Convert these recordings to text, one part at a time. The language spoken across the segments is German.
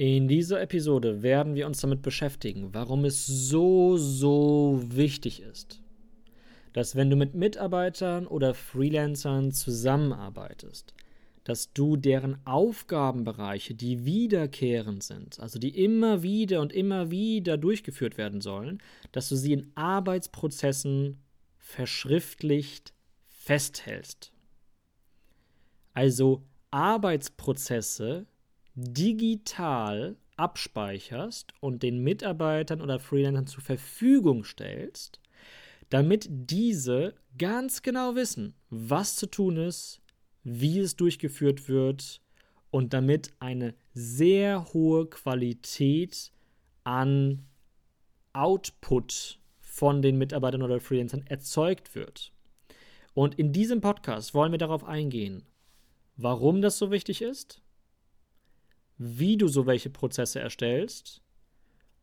In dieser Episode werden wir uns damit beschäftigen, warum es so, so wichtig ist, dass wenn du mit Mitarbeitern oder Freelancern zusammenarbeitest, dass du deren Aufgabenbereiche, die wiederkehrend sind, also die immer wieder und immer wieder durchgeführt werden sollen, dass du sie in Arbeitsprozessen verschriftlicht festhältst. Also Arbeitsprozesse digital abspeicherst und den Mitarbeitern oder Freelancern zur Verfügung stellst, damit diese ganz genau wissen, was zu tun ist, wie es durchgeführt wird und damit eine sehr hohe Qualität an Output von den Mitarbeitern oder Freelancern erzeugt wird. Und in diesem Podcast wollen wir darauf eingehen, warum das so wichtig ist, wie du so welche Prozesse erstellst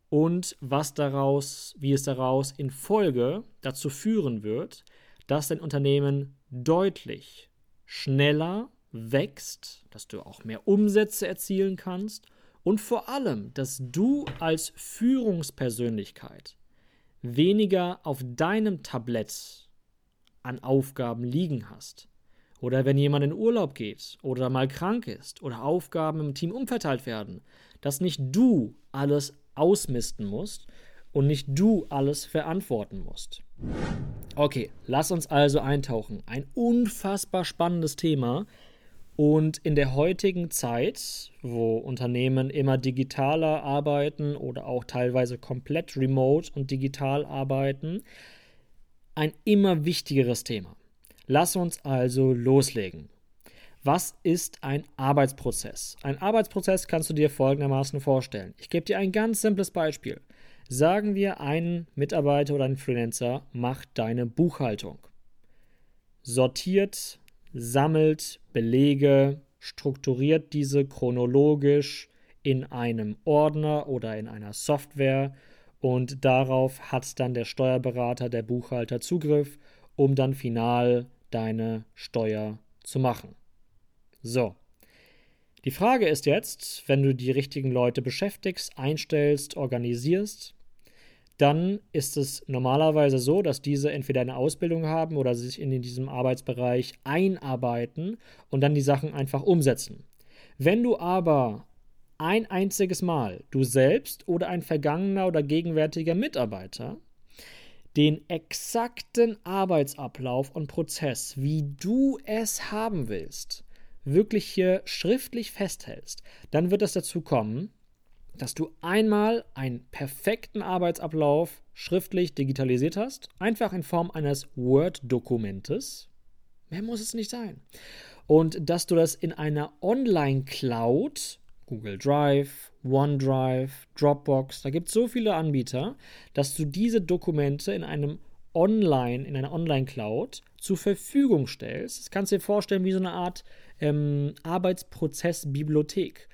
und was daraus, wie es daraus in Folge dazu führen wird, dass dein Unternehmen deutlich schneller wächst, dass du auch mehr Umsätze erzielen kannst und vor allem, dass du als Führungspersönlichkeit weniger auf deinem Tablett an Aufgaben liegen hast. Oder wenn jemand in Urlaub geht oder mal krank ist oder Aufgaben im Team umverteilt werden, dass nicht du alles ausmisten musst und nicht du alles verantworten musst. Okay, lass uns also eintauchen. Ein unfassbar spannendes Thema. Und in der heutigen Zeit, wo Unternehmen immer digitaler arbeiten oder auch teilweise komplett remote und digital arbeiten, ein immer wichtigeres Thema. Lass uns also loslegen. Was ist ein Arbeitsprozess? Ein Arbeitsprozess kannst du dir folgendermaßen vorstellen. Ich gebe dir ein ganz simples Beispiel. Sagen wir, ein Mitarbeiter oder ein Freelancer macht deine Buchhaltung. Sortiert, sammelt Belege, strukturiert diese chronologisch in einem Ordner oder in einer Software und darauf hat dann der Steuerberater, der Buchhalter Zugriff, um dann final deine Steuer zu machen. So. Die Frage ist jetzt, wenn du die richtigen Leute beschäftigst, einstellst, organisierst, dann ist es normalerweise so, dass diese entweder eine Ausbildung haben oder sich in diesem Arbeitsbereich einarbeiten und dann die Sachen einfach umsetzen. Wenn du aber ein einziges Mal, du selbst oder ein vergangener oder gegenwärtiger Mitarbeiter, den exakten Arbeitsablauf und Prozess, wie du es haben willst, wirklich hier schriftlich festhältst, dann wird es dazu kommen, dass du einmal einen perfekten Arbeitsablauf schriftlich digitalisiert hast, einfach in Form eines Word-Dokumentes. Mehr muss es nicht sein. Und dass du das in einer Online-Cloud, Google Drive, OneDrive, Dropbox, da gibt es so viele Anbieter, dass du diese Dokumente in einem Online, in einer Online-Cloud zur Verfügung stellst. Das kannst du dir vorstellen wie so eine Art ähm, Arbeitsprozess-Bibliothek.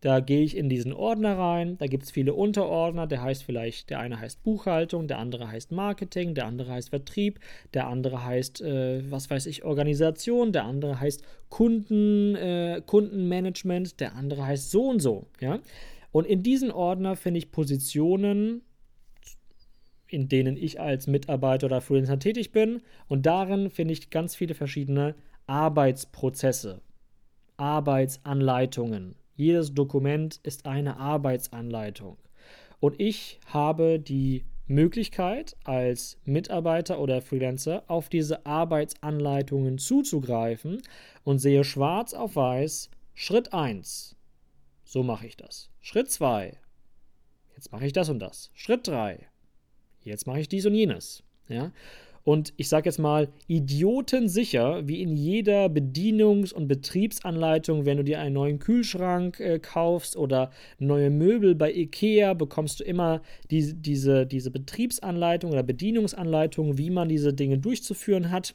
Da gehe ich in diesen Ordner rein, da gibt es viele Unterordner, der heißt vielleicht, der eine heißt Buchhaltung, der andere heißt Marketing, der andere heißt Vertrieb, der andere heißt, äh, was weiß ich, Organisation, der andere heißt Kunden, äh, Kundenmanagement, der andere heißt so und so, ja. Und in diesen Ordner finde ich Positionen, in denen ich als Mitarbeiter oder Freelancer tätig bin. Und darin finde ich ganz viele verschiedene Arbeitsprozesse, Arbeitsanleitungen. Jedes Dokument ist eine Arbeitsanleitung. Und ich habe die Möglichkeit, als Mitarbeiter oder Freelancer auf diese Arbeitsanleitungen zuzugreifen und sehe schwarz auf weiß, Schritt 1, so mache ich das. Schritt 2, jetzt mache ich das und das. Schritt 3, jetzt mache ich dies und jenes. Ja? Und ich sage jetzt mal idiotensicher, wie in jeder Bedienungs- und Betriebsanleitung, wenn du dir einen neuen Kühlschrank äh, kaufst oder neue Möbel bei Ikea, bekommst du immer die, diese, diese Betriebsanleitung oder Bedienungsanleitung, wie man diese Dinge durchzuführen hat.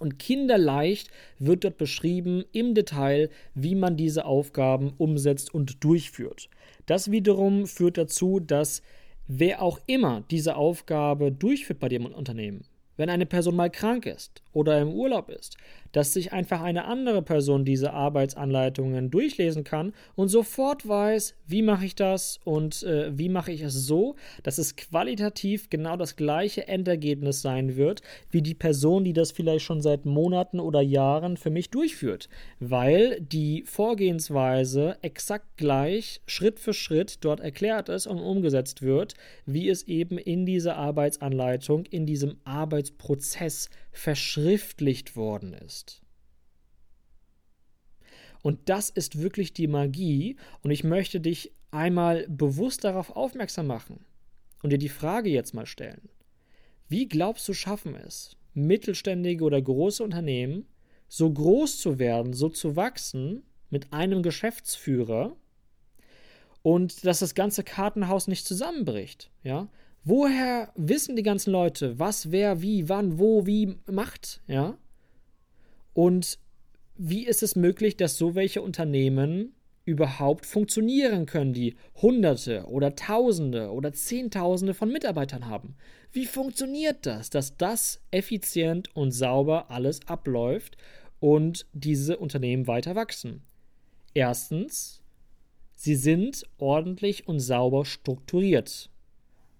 Und kinderleicht wird dort beschrieben im Detail, wie man diese Aufgaben umsetzt und durchführt. Das wiederum führt dazu, dass wer auch immer diese Aufgabe durchführt bei dem Unternehmen, wenn eine Person mal krank ist oder im Urlaub ist, dass sich einfach eine andere Person diese Arbeitsanleitungen durchlesen kann und sofort weiß, wie mache ich das und äh, wie mache ich es so, dass es qualitativ genau das gleiche Endergebnis sein wird, wie die Person, die das vielleicht schon seit Monaten oder Jahren für mich durchführt, weil die Vorgehensweise exakt gleich Schritt für Schritt dort erklärt ist und umgesetzt wird, wie es eben in dieser Arbeitsanleitung, in diesem Arbeitsprozess verschriftlicht worden ist. Und das ist wirklich die Magie und ich möchte dich einmal bewusst darauf aufmerksam machen und dir die Frage jetzt mal stellen. Wie glaubst du schaffen es, mittelständige oder große Unternehmen so groß zu werden, so zu wachsen mit einem Geschäftsführer und dass das ganze Kartenhaus nicht zusammenbricht, ja? Woher wissen die ganzen Leute, was, wer, wie, wann, wo, wie macht, ja? Und wie ist es möglich, dass so welche Unternehmen überhaupt funktionieren können, die Hunderte oder Tausende oder Zehntausende von Mitarbeitern haben? Wie funktioniert das, dass das effizient und sauber alles abläuft und diese Unternehmen weiter wachsen? Erstens, sie sind ordentlich und sauber strukturiert.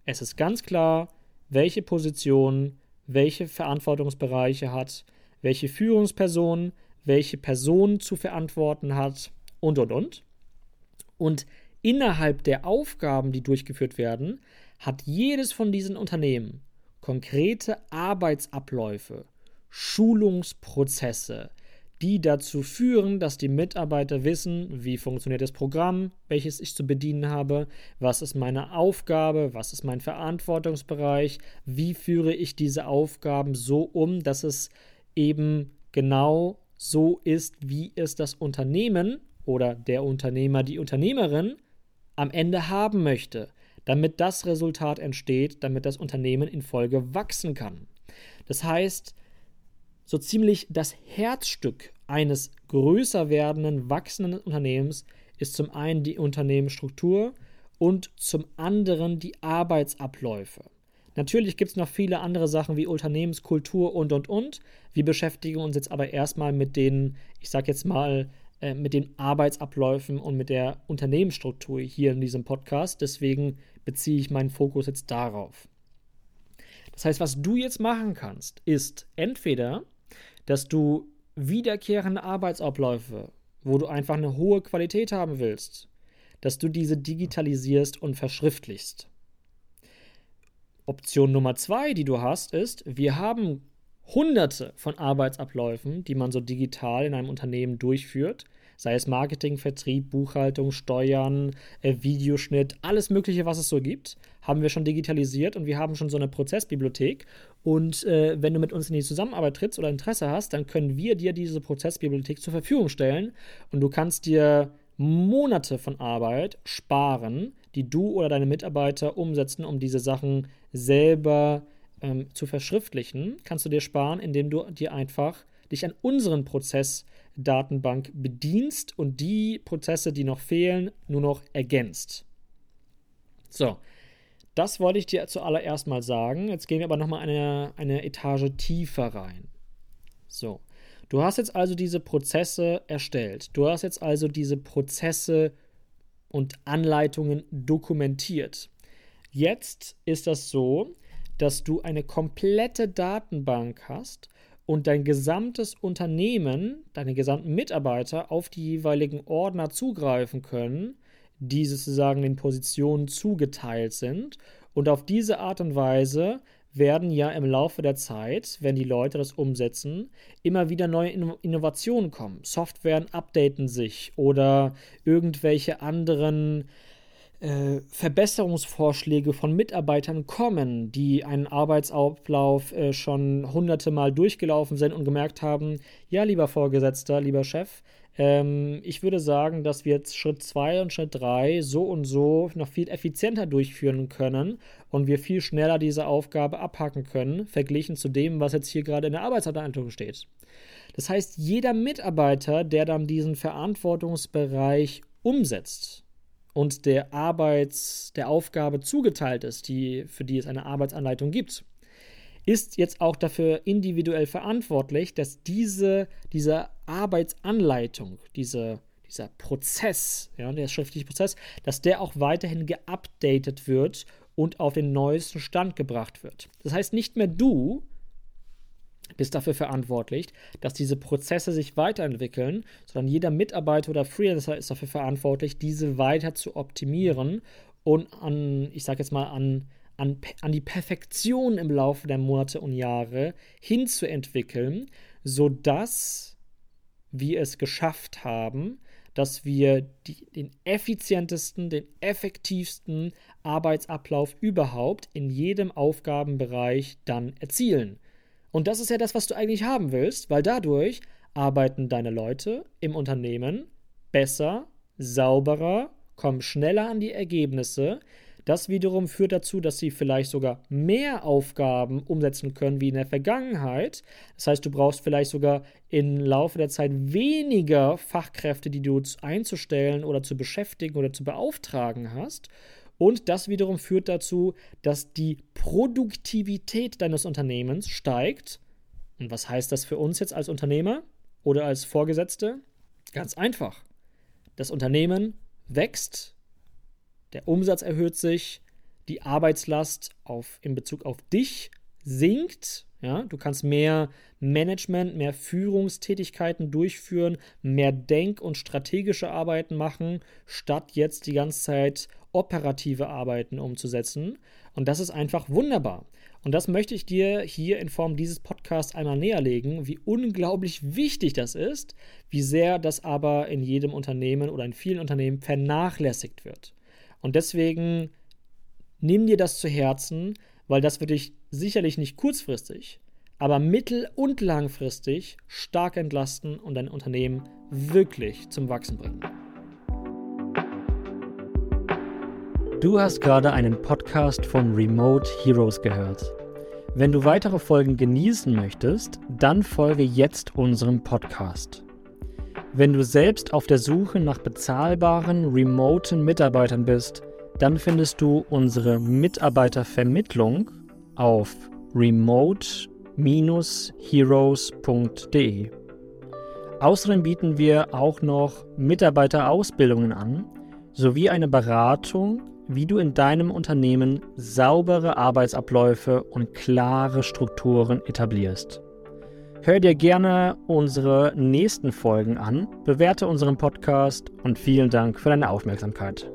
Es ist ganz klar, welche Position, welche Verantwortungsbereiche hat, welche Führungsperson, welche Person zu verantworten hat und und und. Und innerhalb der Aufgaben, die durchgeführt werden, hat jedes von diesen Unternehmen konkrete Arbeitsabläufe, Schulungsprozesse, die dazu führen, dass die Mitarbeiter wissen, wie funktioniert das Programm, welches ich zu bedienen habe, was ist meine Aufgabe, was ist mein Verantwortungsbereich, wie führe ich diese Aufgaben so um, dass es eben genau so ist, wie es das Unternehmen oder der Unternehmer, die Unternehmerin am Ende haben möchte, damit das Resultat entsteht, damit das Unternehmen in Folge wachsen kann. Das heißt, so ziemlich das Herzstück eines größer werdenden, wachsenden Unternehmens ist zum einen die Unternehmensstruktur und zum anderen die Arbeitsabläufe. Natürlich gibt es noch viele andere Sachen wie Unternehmenskultur und und und. Wir beschäftigen uns jetzt aber erstmal mit den, ich sag jetzt mal, äh, mit den Arbeitsabläufen und mit der Unternehmensstruktur hier in diesem Podcast. Deswegen beziehe ich meinen Fokus jetzt darauf. Das heißt, was du jetzt machen kannst, ist entweder dass du wiederkehrende Arbeitsabläufe, wo du einfach eine hohe Qualität haben willst, dass du diese digitalisierst und verschriftlichst. Option Nummer zwei, die du hast, ist, wir haben hunderte von Arbeitsabläufen, die man so digital in einem Unternehmen durchführt sei es Marketing, Vertrieb, Buchhaltung, Steuern, äh, Videoschnitt, alles Mögliche, was es so gibt, haben wir schon digitalisiert und wir haben schon so eine Prozessbibliothek. Und äh, wenn du mit uns in die Zusammenarbeit trittst oder Interesse hast, dann können wir dir diese Prozessbibliothek zur Verfügung stellen und du kannst dir Monate von Arbeit sparen, die du oder deine Mitarbeiter umsetzen, um diese Sachen selber ähm, zu verschriftlichen, kannst du dir sparen, indem du dir einfach dich an unseren Prozess Datenbank bedienst und die Prozesse, die noch fehlen, nur noch ergänzt. So, das wollte ich dir zuallererst mal sagen. Jetzt gehen wir aber nochmal eine, eine Etage tiefer rein. So, du hast jetzt also diese Prozesse erstellt. Du hast jetzt also diese Prozesse und Anleitungen dokumentiert. Jetzt ist das so, dass du eine komplette Datenbank hast und dein gesamtes Unternehmen, deine gesamten Mitarbeiter auf die jeweiligen Ordner zugreifen können, die sozusagen den Positionen zugeteilt sind. Und auf diese Art und Weise werden ja im Laufe der Zeit, wenn die Leute das umsetzen, immer wieder neue Innovationen kommen. Softwaren updaten sich oder irgendwelche anderen äh, Verbesserungsvorschläge von Mitarbeitern kommen, die einen Arbeitsablauf äh, schon hunderte Mal durchgelaufen sind und gemerkt haben, ja, lieber Vorgesetzter, lieber Chef, ähm, ich würde sagen, dass wir jetzt Schritt 2 und Schritt 3 so und so noch viel effizienter durchführen können und wir viel schneller diese Aufgabe abhaken können, verglichen zu dem, was jetzt hier gerade in der Arbeitsanleitung steht. Das heißt, jeder Mitarbeiter, der dann diesen Verantwortungsbereich umsetzt, und der Arbeits, der Aufgabe zugeteilt ist, die, für die es eine Arbeitsanleitung gibt, ist jetzt auch dafür individuell verantwortlich, dass diese, diese Arbeitsanleitung, diese, dieser Prozess, ja, der schriftliche Prozess, dass der auch weiterhin geupdatet wird und auf den neuesten Stand gebracht wird. Das heißt, nicht mehr du bist dafür verantwortlich, dass diese Prozesse sich weiterentwickeln, sondern jeder Mitarbeiter oder Freelancer ist dafür verantwortlich, diese weiter zu optimieren und an, ich sage jetzt mal, an, an, an die Perfektion im Laufe der Monate und Jahre hinzuentwickeln, sodass wir es geschafft haben, dass wir die, den effizientesten, den effektivsten Arbeitsablauf überhaupt in jedem Aufgabenbereich dann erzielen. Und das ist ja das, was du eigentlich haben willst, weil dadurch arbeiten deine Leute im Unternehmen besser, sauberer, kommen schneller an die Ergebnisse. Das wiederum führt dazu, dass sie vielleicht sogar mehr Aufgaben umsetzen können wie in der Vergangenheit. Das heißt, du brauchst vielleicht sogar im Laufe der Zeit weniger Fachkräfte, die du einzustellen oder zu beschäftigen oder zu beauftragen hast. Und das wiederum führt dazu, dass die Produktivität deines Unternehmens steigt. Und was heißt das für uns jetzt als Unternehmer oder als Vorgesetzte? Ganz einfach. Das Unternehmen wächst, der Umsatz erhöht sich, die Arbeitslast auf, in Bezug auf dich sinkt. Ja, du kannst mehr Management, mehr Führungstätigkeiten durchführen, mehr Denk- und strategische Arbeiten machen, statt jetzt die ganze Zeit operative Arbeiten umzusetzen. Und das ist einfach wunderbar. Und das möchte ich dir hier in Form dieses Podcasts einmal näherlegen, wie unglaublich wichtig das ist, wie sehr das aber in jedem Unternehmen oder in vielen Unternehmen vernachlässigt wird. Und deswegen nimm dir das zu Herzen, weil das wird dich sicherlich nicht kurzfristig, aber mittel- und langfristig stark entlasten und dein Unternehmen wirklich zum Wachsen bringen. Du hast gerade einen Podcast von Remote Heroes gehört. Wenn du weitere Folgen genießen möchtest, dann folge jetzt unserem Podcast. Wenn du selbst auf der Suche nach bezahlbaren, remoten Mitarbeitern bist, dann findest du unsere Mitarbeitervermittlung auf remote-heroes.de. Außerdem bieten wir auch noch Mitarbeiterausbildungen an sowie eine Beratung wie du in deinem Unternehmen saubere Arbeitsabläufe und klare Strukturen etablierst. Hör dir gerne unsere nächsten Folgen an, bewerte unseren Podcast und vielen Dank für deine Aufmerksamkeit.